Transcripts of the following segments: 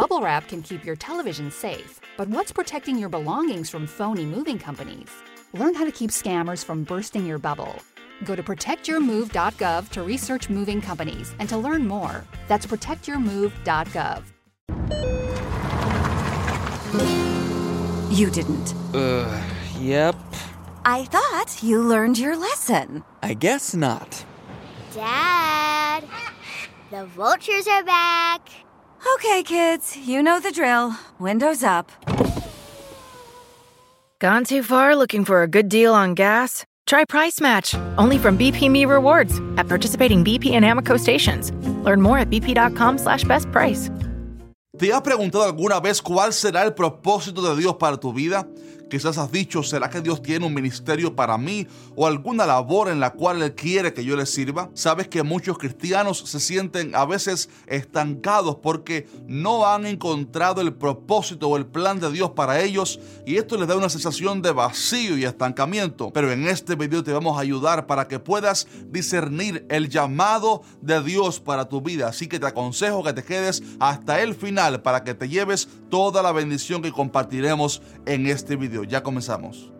Bubble wrap can keep your television safe, but what's protecting your belongings from phony moving companies? Learn how to keep scammers from bursting your bubble. Go to protectyourmove.gov to research moving companies and to learn more. That's protectyourmove.gov. You didn't. Uh, yep. I thought you learned your lesson. I guess not. Dad, the vultures are back. Okay, kids, you know the drill. Windows up. Gone too far looking for a good deal on gas? Try Price Match, only from BP Me Rewards at participating BP and Amoco stations. Learn more at bp.com slash best price. ¿Te has preguntado alguna vez cuál será el propósito de Dios para tu vida? Quizás has dicho, ¿será que Dios tiene un ministerio para mí o alguna labor en la cual Él quiere que yo le sirva? Sabes que muchos cristianos se sienten a veces estancados porque no han encontrado el propósito o el plan de Dios para ellos y esto les da una sensación de vacío y estancamiento. Pero en este video te vamos a ayudar para que puedas discernir el llamado de Dios para tu vida. Así que te aconsejo que te quedes hasta el final para que te lleves toda la bendición que compartiremos en este video. Ya comenzamos.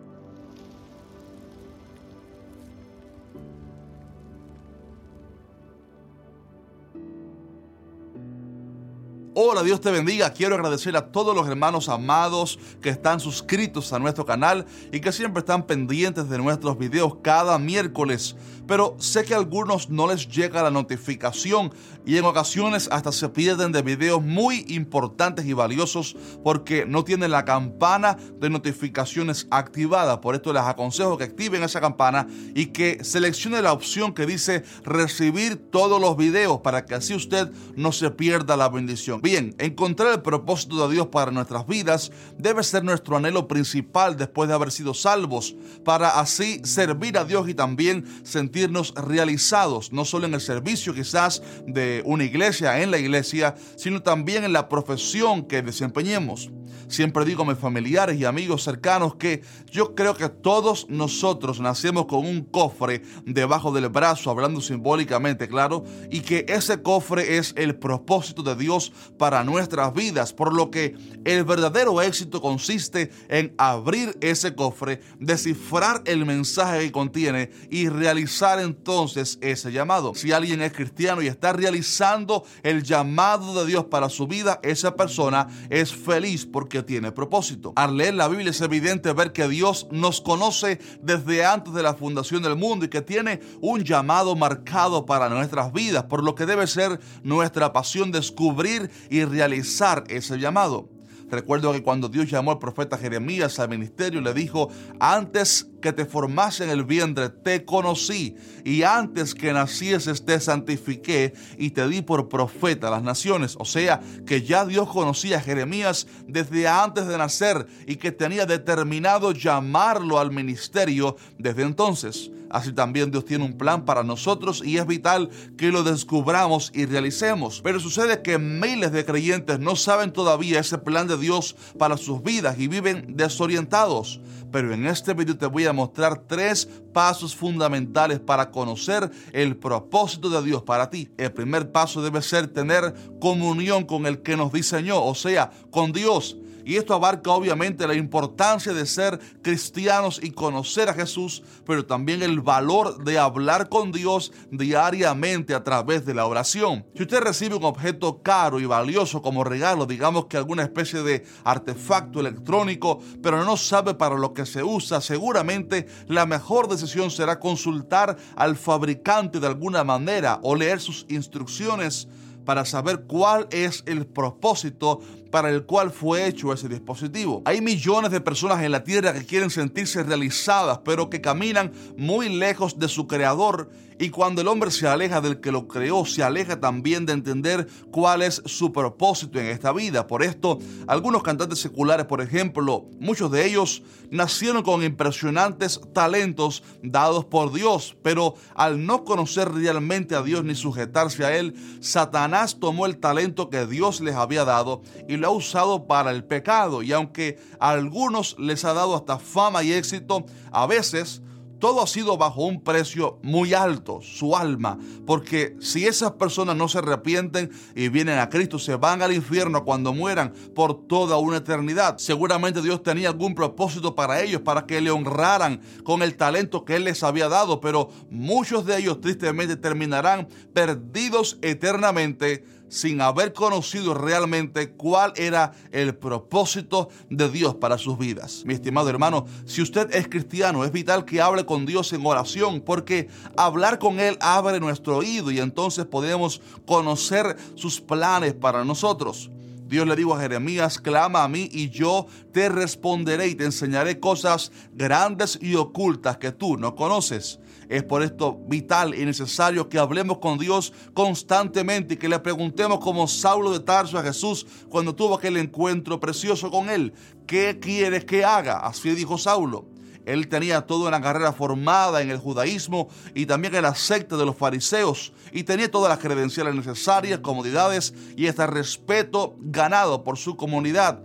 Hola, Dios te bendiga. Quiero agradecer a todos los hermanos amados que están suscritos a nuestro canal y que siempre están pendientes de nuestros videos cada miércoles. Pero sé que a algunos no les llega la notificación y en ocasiones hasta se pierden de videos muy importantes y valiosos porque no tienen la campana de notificaciones activada. Por esto les aconsejo que activen esa campana y que seleccione la opción que dice recibir todos los videos para que así usted no se pierda la bendición. Encontrar el propósito de Dios para nuestras vidas debe ser nuestro anhelo principal después de haber sido salvos, para así servir a Dios y también sentirnos realizados, no solo en el servicio quizás de una iglesia, en la iglesia, sino también en la profesión que desempeñemos. Siempre digo a mis familiares y amigos cercanos que yo creo que todos nosotros nacemos con un cofre debajo del brazo, hablando simbólicamente, claro, y que ese cofre es el propósito de Dios para nuestras vidas, por lo que el verdadero éxito consiste en abrir ese cofre, descifrar el mensaje que contiene y realizar entonces ese llamado. Si alguien es cristiano y está realizando el llamado de Dios para su vida, esa persona es feliz porque tiene propósito. Al leer la Biblia es evidente ver que Dios nos conoce desde antes de la fundación del mundo y que tiene un llamado marcado para nuestras vidas, por lo que debe ser nuestra pasión descubrir y realizar ese llamado. Recuerdo que cuando Dios llamó al profeta Jeremías al ministerio, le dijo, antes que te formase en el vientre, te conocí, y antes que nacieses te santifiqué y te di por profeta a las naciones. O sea, que ya Dios conocía a Jeremías desde antes de nacer y que tenía determinado llamarlo al ministerio desde entonces. Así también Dios tiene un plan para nosotros y es vital que lo descubramos y realicemos. Pero sucede que miles de creyentes no saben todavía ese plan de Dios para sus vidas y viven desorientados. Pero en este video te voy a mostrar tres pasos fundamentales para conocer el propósito de Dios para ti. El primer paso debe ser tener comunión con el que nos diseñó, o sea, con Dios. Y esto abarca obviamente la importancia de ser cristianos y conocer a Jesús, pero también el valor de hablar con Dios diariamente a través de la oración. Si usted recibe un objeto caro y valioso como regalo, digamos que alguna especie de artefacto electrónico, pero no sabe para lo que se usa, seguramente la mejor decisión será consultar al fabricante de alguna manera o leer sus instrucciones para saber cuál es el propósito para el cual fue hecho ese dispositivo. Hay millones de personas en la Tierra que quieren sentirse realizadas, pero que caminan muy lejos de su creador y cuando el hombre se aleja del que lo creó, se aleja también de entender cuál es su propósito en esta vida. Por esto, algunos cantantes seculares, por ejemplo, muchos de ellos nacieron con impresionantes talentos dados por Dios, pero al no conocer realmente a Dios ni sujetarse a Él, Satanás tomó el talento que Dios les había dado y lo ha usado para el pecado. Y aunque a algunos les ha dado hasta fama y éxito, a veces todo ha sido bajo un precio muy alto, su alma, porque si esas personas no se arrepienten y vienen a Cristo, se van al infierno cuando mueran por toda una eternidad. Seguramente Dios tenía algún propósito para ellos, para que le honraran con el talento que Él les había dado, pero muchos de ellos tristemente terminarán perdidos eternamente sin haber conocido realmente cuál era el propósito de Dios para sus vidas. Mi estimado hermano, si usted es cristiano, es vital que hable con Dios en oración, porque hablar con Él abre nuestro oído y entonces podemos conocer sus planes para nosotros. Dios le dijo a Jeremías, clama a mí y yo te responderé y te enseñaré cosas grandes y ocultas que tú no conoces. Es por esto vital y necesario que hablemos con Dios constantemente y que le preguntemos como Saulo de Tarso a Jesús cuando tuvo aquel encuentro precioso con él. ¿Qué quieres que haga? Así dijo Saulo. Él tenía toda una carrera formada en el judaísmo y también en la secta de los fariseos y tenía todas las credenciales necesarias, comodidades y hasta respeto ganado por su comunidad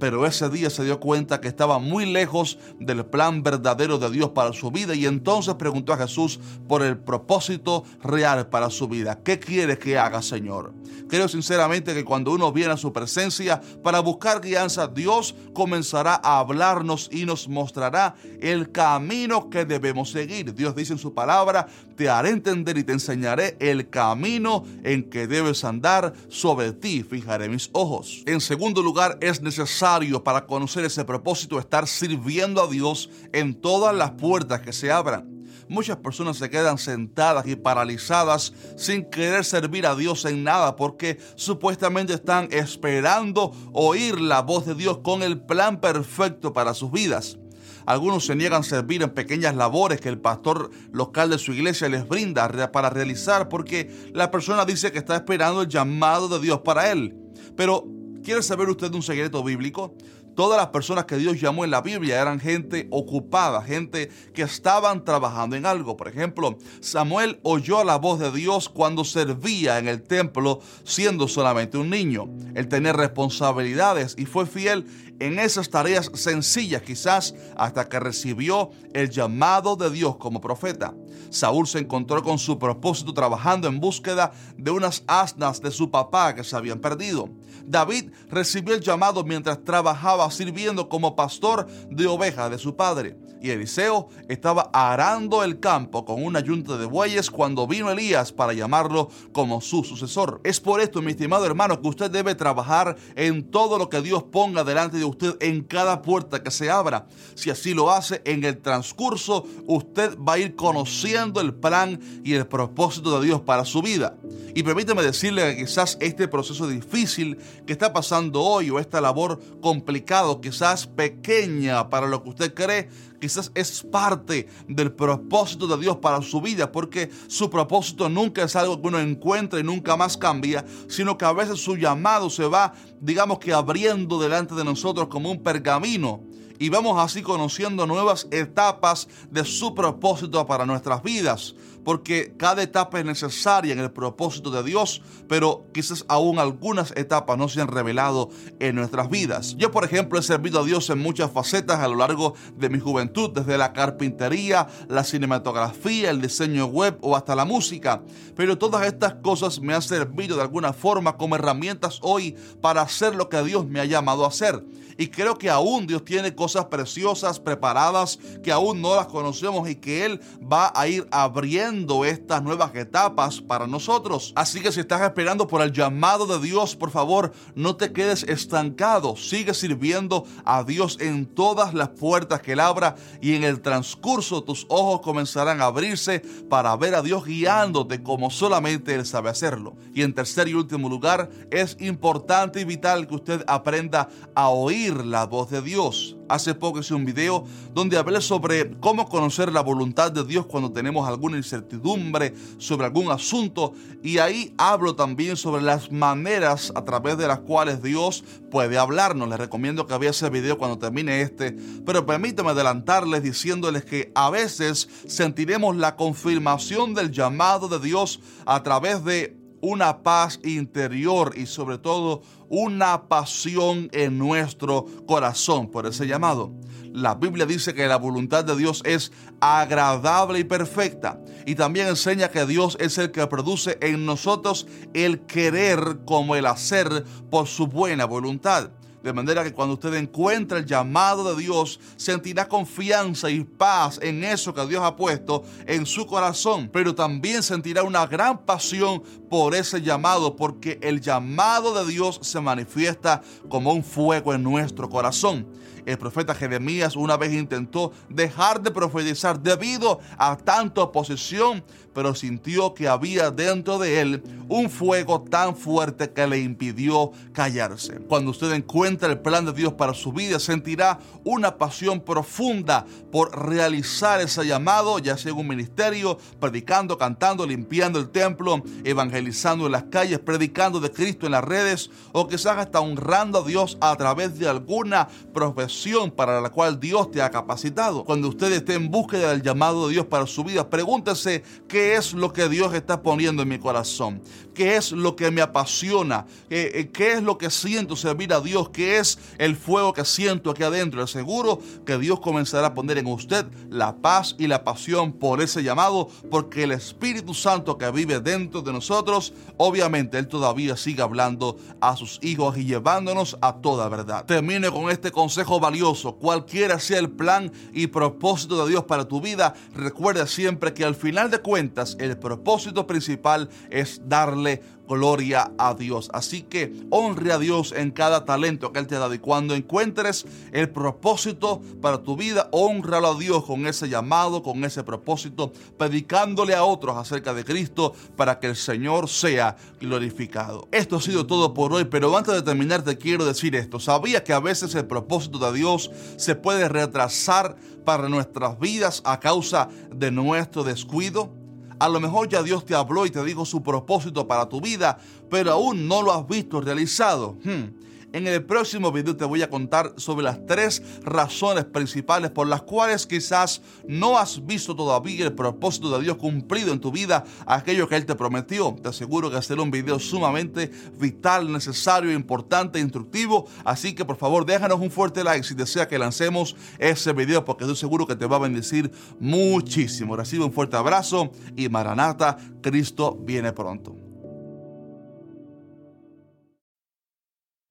pero ese día se dio cuenta que estaba muy lejos del plan verdadero de Dios para su vida y entonces preguntó a Jesús por el propósito real para su vida. ¿Qué quieres que haga, Señor? Creo sinceramente que cuando uno viene a su presencia para buscar guianza, Dios comenzará a hablarnos y nos mostrará el camino que debemos seguir. Dios dice en su palabra, te haré entender y te enseñaré el camino en que debes andar. Sobre ti fijaré mis ojos. En segundo lugar, es necesario para conocer ese propósito estar sirviendo a Dios en todas las puertas que se abran. Muchas personas se quedan sentadas y paralizadas sin querer servir a Dios en nada porque supuestamente están esperando oír la voz de Dios con el plan perfecto para sus vidas. Algunos se niegan a servir en pequeñas labores que el pastor local de su iglesia les brinda para realizar porque la persona dice que está esperando el llamado de Dios para él. Pero ¿Quiere saber usted un secreto bíblico? Todas las personas que Dios llamó en la Biblia eran gente ocupada, gente que estaban trabajando en algo. Por ejemplo, Samuel oyó la voz de Dios cuando servía en el templo siendo solamente un niño. Él tenía responsabilidades y fue fiel en esas tareas sencillas quizás hasta que recibió el llamado de Dios como profeta. Saúl se encontró con su propósito trabajando en búsqueda de unas asnas de su papá que se habían perdido. David recibió el llamado mientras trabajaba sirviendo como pastor de ovejas de su padre. Y Eliseo estaba arando el campo con una yunta de bueyes cuando vino Elías para llamarlo como su sucesor. Es por esto, mi estimado hermano, que usted debe trabajar en todo lo que Dios ponga delante de usted en cada puerta que se abra. Si así lo hace, en el transcurso usted va a ir conociendo el plan y el propósito de Dios para su vida. Y permíteme decirle que quizás este proceso difícil que está pasando hoy o esta labor complicada, quizás pequeña para lo que usted cree, quizás es parte del propósito de Dios para su vida, porque su propósito nunca es algo que uno encuentra y nunca más cambia, sino que a veces su llamado se va, digamos que abriendo delante de nosotros como un pergamino. Y vamos así conociendo nuevas etapas de su propósito para nuestras vidas porque cada etapa es necesaria en el propósito de Dios, pero quizás aún algunas etapas no se han revelado en nuestras vidas. Yo, por ejemplo, he servido a Dios en muchas facetas a lo largo de mi juventud, desde la carpintería, la cinematografía, el diseño web o hasta la música, pero todas estas cosas me han servido de alguna forma como herramientas hoy para hacer lo que Dios me ha llamado a hacer. Y creo que aún Dios tiene cosas preciosas preparadas que aún no las conocemos y que Él va a ir abriendo estas nuevas etapas para nosotros. Así que si estás esperando por el llamado de Dios, por favor, no te quedes estancado. Sigue sirviendo a Dios en todas las puertas que Él abra y en el transcurso tus ojos comenzarán a abrirse para ver a Dios guiándote como solamente Él sabe hacerlo. Y en tercer y último lugar, es importante y vital que usted aprenda a oír la voz de Dios. Hace poco hice un video donde hablé sobre cómo conocer la voluntad de Dios cuando tenemos alguna incertidumbre sobre algún asunto y ahí hablo también sobre las maneras a través de las cuales Dios puede hablarnos. Les recomiendo que vean ese video cuando termine este, pero permítame adelantarles diciéndoles que a veces sentiremos la confirmación del llamado de Dios a través de una paz interior y sobre todo una pasión en nuestro corazón por ese llamado. La Biblia dice que la voluntad de Dios es agradable y perfecta. Y también enseña que Dios es el que produce en nosotros el querer como el hacer por su buena voluntad. De manera que cuando usted encuentra el llamado de Dios, sentirá confianza y paz en eso que Dios ha puesto en su corazón. Pero también sentirá una gran pasión por ese llamado, porque el llamado de Dios se manifiesta como un fuego en nuestro corazón. El profeta Jeremías una vez intentó dejar de profetizar debido a tanta oposición, pero sintió que había dentro de él un fuego tan fuerte que le impidió callarse. Cuando usted encuentra el plan de Dios para su vida, sentirá una pasión profunda por realizar ese llamado, ya sea en un ministerio, predicando, cantando, limpiando el templo, evangelizando en las calles, predicando de Cristo en las redes, o quizás hasta honrando a Dios a través de alguna profesión para la cual Dios te ha capacitado. Cuando usted esté en búsqueda del llamado de Dios para su vida, pregúntese qué es lo que Dios está poniendo en mi corazón, qué es lo que me apasiona, qué, es lo que siento servir a Dios, qué es el fuego que siento aquí adentro. Seguro que Dios comenzará a poner en usted la paz y la pasión por ese llamado, porque el Espíritu Santo que vive dentro de nosotros, obviamente Él todavía sigue hablando a sus hijos y llevándonos a toda verdad. Termine con este consejo valioso, cualquiera sea el plan y propósito de Dios para tu vida, recuerda siempre que al final de cuentas el propósito principal es darle gloria a Dios. Así que honre a Dios en cada talento que Él te ha dado. Y cuando encuentres el propósito para tu vida, honralo a Dios con ese llamado, con ese propósito, predicándole a otros acerca de Cristo para que el Señor sea glorificado. Esto ha sido todo por hoy, pero antes de terminar te quiero decir esto. ¿Sabías que a veces el propósito de Dios se puede retrasar para nuestras vidas a causa de nuestro descuido? A lo mejor ya Dios te habló y te dijo su propósito para tu vida, pero aún no lo has visto realizado. Hmm. En el próximo video te voy a contar sobre las tres razones principales por las cuales quizás no has visto todavía el propósito de Dios cumplido en tu vida, aquello que Él te prometió. Te aseguro que será un video sumamente vital, necesario, importante, instructivo. Así que por favor déjanos un fuerte like si desea que lancemos ese video porque estoy seguro que te va a bendecir muchísimo. Recibe un fuerte abrazo y Maranata, Cristo viene pronto.